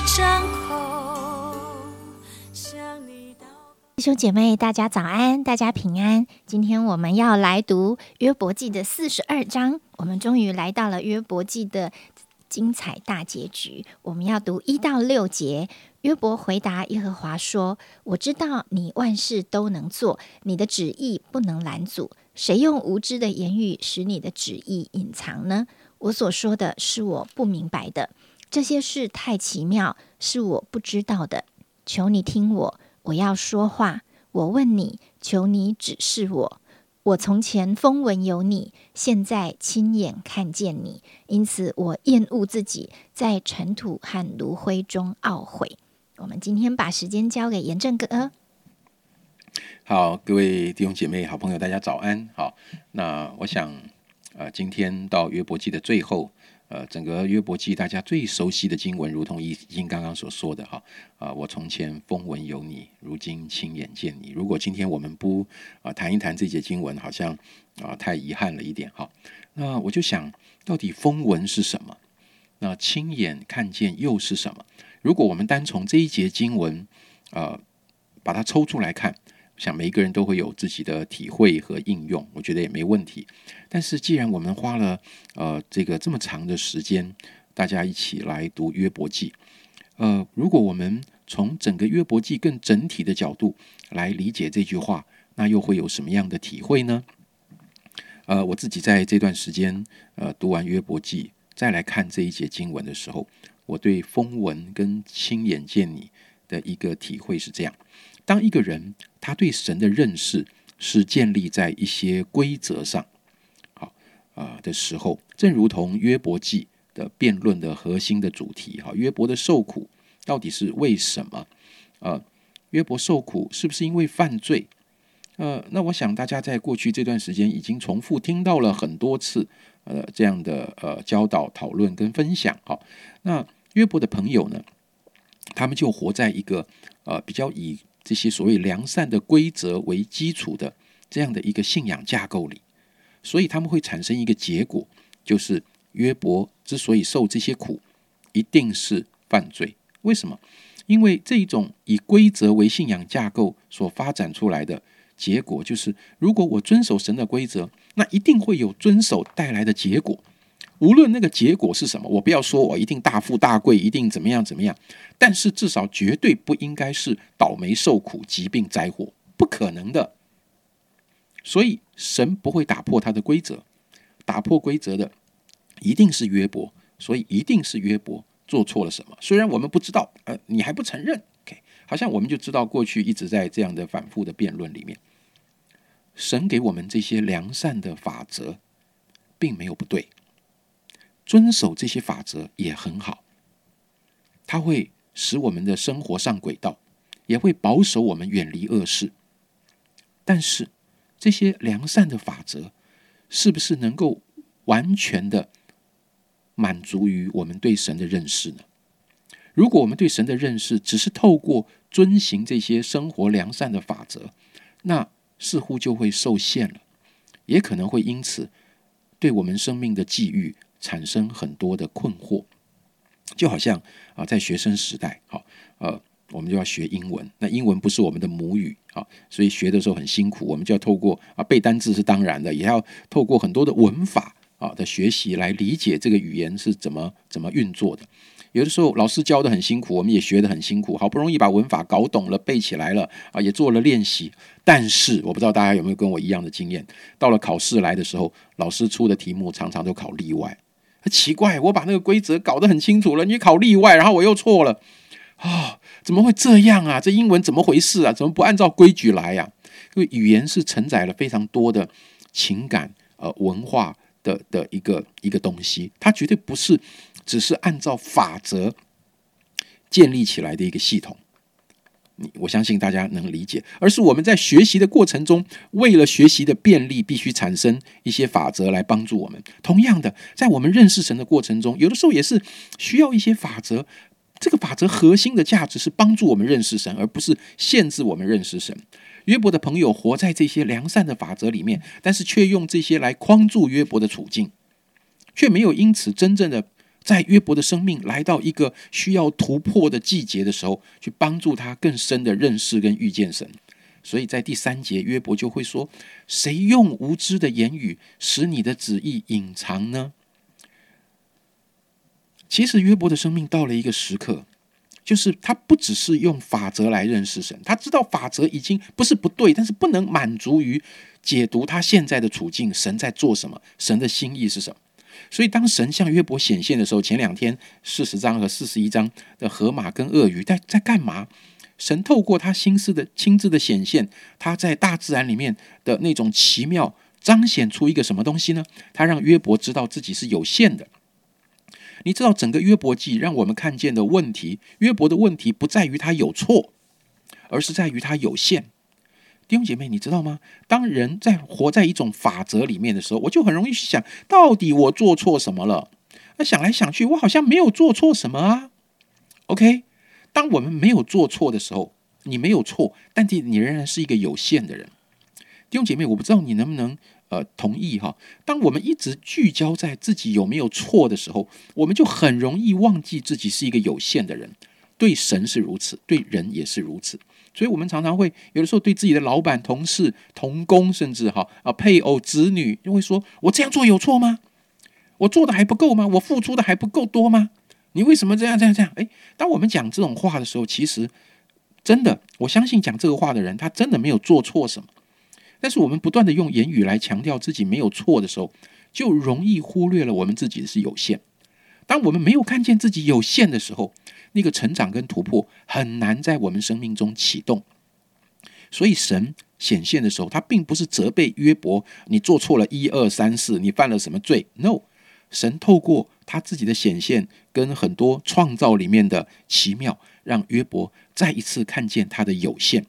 张口弟兄姐妹，大家早安，大家平安。今天我们要来读约伯记的四十二章，我们终于来到了约伯记的精彩大结局。我们要读一到六节。约伯回答耶和华说：“我知道你万事都能做，你的旨意不能拦阻。谁用无知的言语使你的旨意隐藏呢？我所说的是我不明白的，这些事太奇妙，是我不知道的。求你听我，我要说话。我问你，求你指示我。我从前风闻有你，现在亲眼看见你，因此我厌恶自己，在尘土和炉灰中懊悔。我们今天把时间交给严正哥。好，各位弟兄姐妹、好朋友，大家早安。好，那我想，呃，今天到约伯记的最后，呃，整个约伯记大家最熟悉的经文，如同已经刚刚所说的哈，啊，我从前风闻有你，如今亲眼见你。如果今天我们不啊谈一谈这节经文，好像啊太遗憾了一点哈。那我就想到底风闻是什么？那亲眼看见又是什么？如果我们单从这一节经文，呃，把它抽出来看，想每一个人都会有自己的体会和应用，我觉得也没问题。但是既然我们花了呃这个这么长的时间，大家一起来读约伯记，呃，如果我们从整个约伯记更整体的角度来理解这句话，那又会有什么样的体会呢？呃，我自己在这段时间呃读完约伯记，再来看这一节经文的时候。我对风闻跟亲眼见你的一个体会是这样：当一个人他对神的认识是建立在一些规则上，好啊的时候，正如同约伯记的辩论的核心的主题，哈，约伯的受苦到底是为什么？呃，约伯受苦是不是因为犯罪？呃，那我想大家在过去这段时间已经重复听到了很多次，呃，这样的呃教导、讨论跟分享，好，那。约伯的朋友呢，他们就活在一个呃比较以这些所谓良善的规则为基础的这样的一个信仰架构里，所以他们会产生一个结果，就是约伯之所以受这些苦，一定是犯罪。为什么？因为这一种以规则为信仰架构所发展出来的结果，就是如果我遵守神的规则，那一定会有遵守带来的结果。无论那个结果是什么，我不要说我一定大富大贵，一定怎么样怎么样，但是至少绝对不应该是倒霉受苦、疾病灾祸，不可能的。所以神不会打破他的规则，打破规则的一定是约伯，所以一定是约伯做错了什么。虽然我们不知道，呃，你还不承认，OK？好像我们就知道过去一直在这样的反复的辩论里面，神给我们这些良善的法则，并没有不对。遵守这些法则也很好，它会使我们的生活上轨道，也会保守我们远离恶事。但是，这些良善的法则是不是能够完全的满足于我们对神的认识呢？如果我们对神的认识只是透过遵行这些生活良善的法则，那似乎就会受限了，也可能会因此对我们生命的际遇。产生很多的困惑，就好像啊，在学生时代，好，呃，我们就要学英文，那英文不是我们的母语，好，所以学的时候很辛苦，我们就要透过啊背单字是当然的，也要透过很多的文法啊的学习来理解这个语言是怎么怎么运作的。有的时候老师教的很辛苦，我们也学的很辛苦，好不容易把文法搞懂了、背起来了啊，也做了练习。但是我不知道大家有没有跟我一样的经验，到了考试来的时候，老师出的题目常常都考例外。奇怪，我把那个规则搞得很清楚了，你考例外，然后我又错了啊？怎么会这样啊？这英文怎么回事啊？怎么不按照规矩来呀？因为语言是承载了非常多的情感、呃文化的的一个一个东西，它绝对不是只是按照法则建立起来的一个系统。我相信大家能理解，而是我们在学习的过程中，为了学习的便利，必须产生一些法则来帮助我们。同样的，在我们认识神的过程中，有的时候也是需要一些法则。这个法则核心的价值是帮助我们认识神，而不是限制我们认识神。约伯的朋友活在这些良善的法则里面，但是却用这些来框住约伯的处境，却没有因此真正的在约伯的生命来到一个需要突破的季节的时候，去帮助他更深的认识跟遇见神。所以在第三节，约伯就会说：“谁用无知的言语使你的旨意隐藏呢？”其实约伯的生命到了一个时刻。就是他不只是用法则来认识神，他知道法则已经不是不对，但是不能满足于解读他现在的处境，神在做什么，神的心意是什么。所以当神向约伯显现的时候，前两天四十章和四十一章的河马跟鳄鱼在在干嘛？神透过他心思的亲自的显现，他在大自然里面的那种奇妙，彰显出一个什么东西呢？他让约伯知道自己是有限的。你知道整个约伯记让我们看见的问题，约伯的问题不在于他有错，而是在于他有限。弟兄姐妹，你知道吗？当人在活在一种法则里面的时候，我就很容易想到底我做错什么了？那想来想去，我好像没有做错什么啊。OK，当我们没有做错的时候，你没有错，但是你仍然是一个有限的人。弟兄姐妹，我不知道你能不能。呃，同意哈。当我们一直聚焦在自己有没有错的时候，我们就很容易忘记自己是一个有限的人。对神是如此，对人也是如此。所以，我们常常会有的时候对自己的老板、同事、同工，甚至哈啊配偶、子女，就会说：“我这样做有错吗？我做的还不够吗？我付出的还不够多吗？你为什么这样、这样、这样？”哎，当我们讲这种话的时候，其实真的，我相信讲这个话的人，他真的没有做错什么。但是我们不断的用言语来强调自己没有错的时候，就容易忽略了我们自己是有限。当我们没有看见自己有限的时候，那个成长跟突破很难在我们生命中启动。所以神显现的时候，他并不是责备约伯，你做错了一二三四，你犯了什么罪？No，神透过他自己的显现跟很多创造里面的奇妙，让约伯再一次看见他的有限。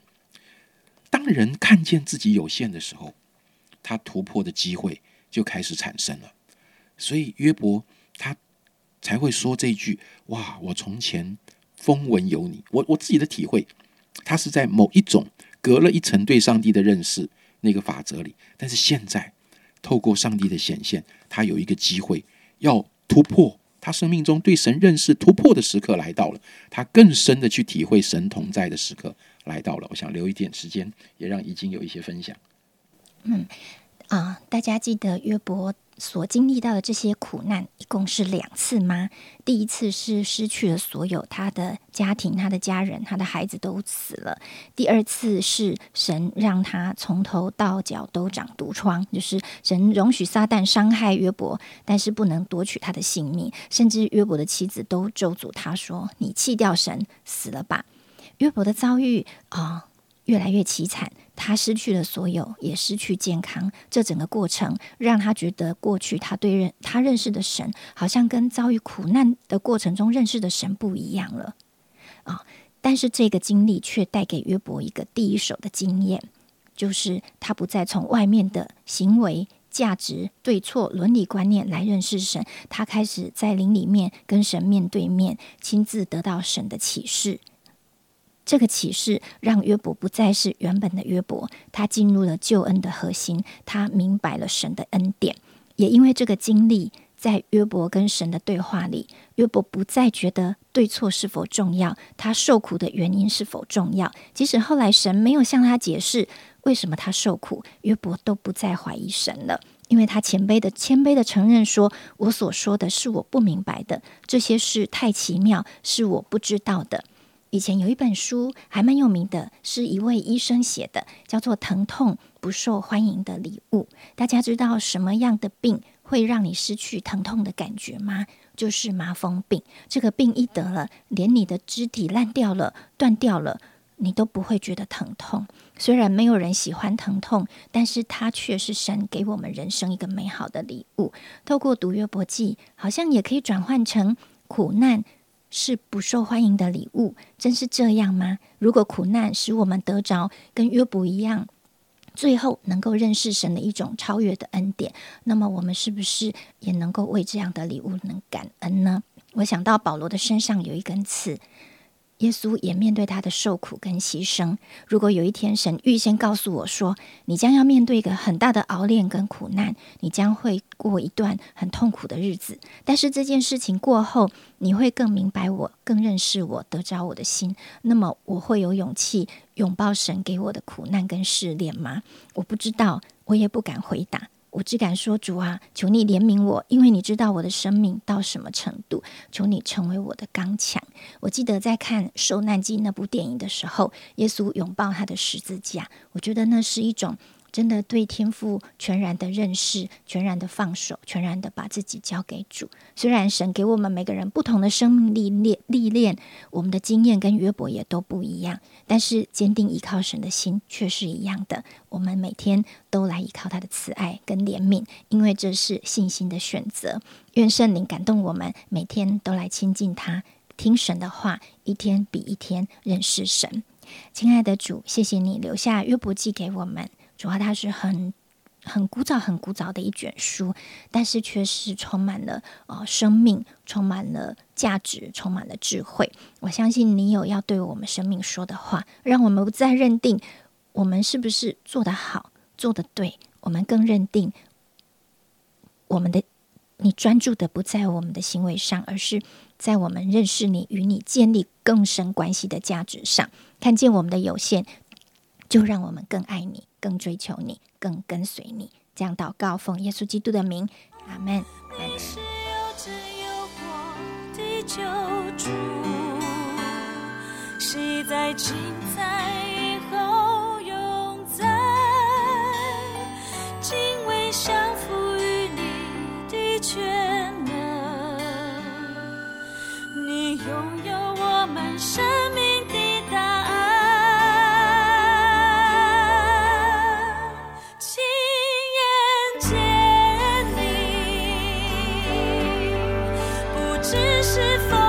当人看见自己有限的时候，他突破的机会就开始产生了。所以约伯才会说这句：“哇，我从前风闻有你。”我我自己的体会，他是在某一种隔了一层对上帝的认识那个法则里，但是现在透过上帝的显现，他有一个机会要突破他生命中对神认识突破的时刻来到了，他更深的去体会神同在的时刻。来到了，我想留一点时间，也让已经有一些分享。嗯啊，大家记得约伯所经历到的这些苦难，一共是两次吗？第一次是失去了所有，他的家庭、他的家人、他的孩子都死了；第二次是神让他从头到脚都长毒疮，就是神容许撒旦伤害约伯，但是不能夺取他的性命，甚至约伯的妻子都咒诅他说：“你弃掉神，死了吧。”约伯的遭遇啊，越来越凄惨。他失去了所有，也失去健康。这整个过程让他觉得，过去他对认他认识的神，好像跟遭遇苦难的过程中认识的神不一样了啊！但是这个经历却带给约伯一个第一手的经验，就是他不再从外面的行为、价值、对错、伦理观念来认识神，他开始在灵里面跟神面对面，亲自得到神的启示。这个启示让约伯不再是原本的约伯，他进入了救恩的核心，他明白了神的恩典。也因为这个经历，在约伯跟神的对话里，约伯不再觉得对错是否重要，他受苦的原因是否重要。即使后来神没有向他解释为什么他受苦，约伯都不再怀疑神了，因为他谦卑的谦卑的承认说：“我所说的是我不明白的，这些事太奇妙，是我不知道的。”以前有一本书还蛮有名的，是一位医生写的，叫做《疼痛不受欢迎的礼物》。大家知道什么样的病会让你失去疼痛的感觉吗？就是麻风病。这个病一得了，连你的肢体烂掉了、断掉了，你都不会觉得疼痛。虽然没有人喜欢疼痛，但是它却是神给我们人生一个美好的礼物。透过读约伯记，好像也可以转换成苦难。是不受欢迎的礼物，真是这样吗？如果苦难使我们得着跟约伯一样，最后能够认识神的一种超越的恩典，那么我们是不是也能够为这样的礼物能感恩呢？我想到保罗的身上有一根刺，耶稣也面对他的受苦跟牺牲。如果有一天神预先告诉我说，你将要面对一个很大的熬炼跟苦难，你将会过一段很痛苦的日子，但是这件事情过后，你会更明白我，更认识我，得着我的心，那么我会有勇气拥抱神给我的苦难跟试炼吗？我不知道，我也不敢回答。我只敢说，主啊，求你怜悯我，因为你知道我的生命到什么程度。求你成为我的刚强。我记得在看《受难记》那部电影的时候，耶稣拥抱他的十字架，我觉得那是一种。真的对天赋全然的认识，全然的放手，全然的把自己交给主。虽然神给我们每个人不同的生命历练历练，我们的经验跟约伯也都不一样，但是坚定依靠神的心却是一样的。我们每天都来依靠他的慈爱跟怜悯，因为这是信心的选择。愿圣灵感动我们，每天都来亲近他，听神的话，一天比一天认识神。亲爱的主，谢谢你留下约伯记给我们。主要它是很很古早、很古早的一卷书，但是却是充满了呃生命，充满了价值，充满了智慧。我相信你有要对我们生命说的话，让我们不再认定我们是不是做得好、做得对，我们更认定我们的你专注的不在我们的行为上，而是在我们认识你、与你建立更深关系的价值上。看见我们的有限，就让我们更爱你。更追求你，更跟随你，这样祷告，奉耶稣基督的名，阿门。在是否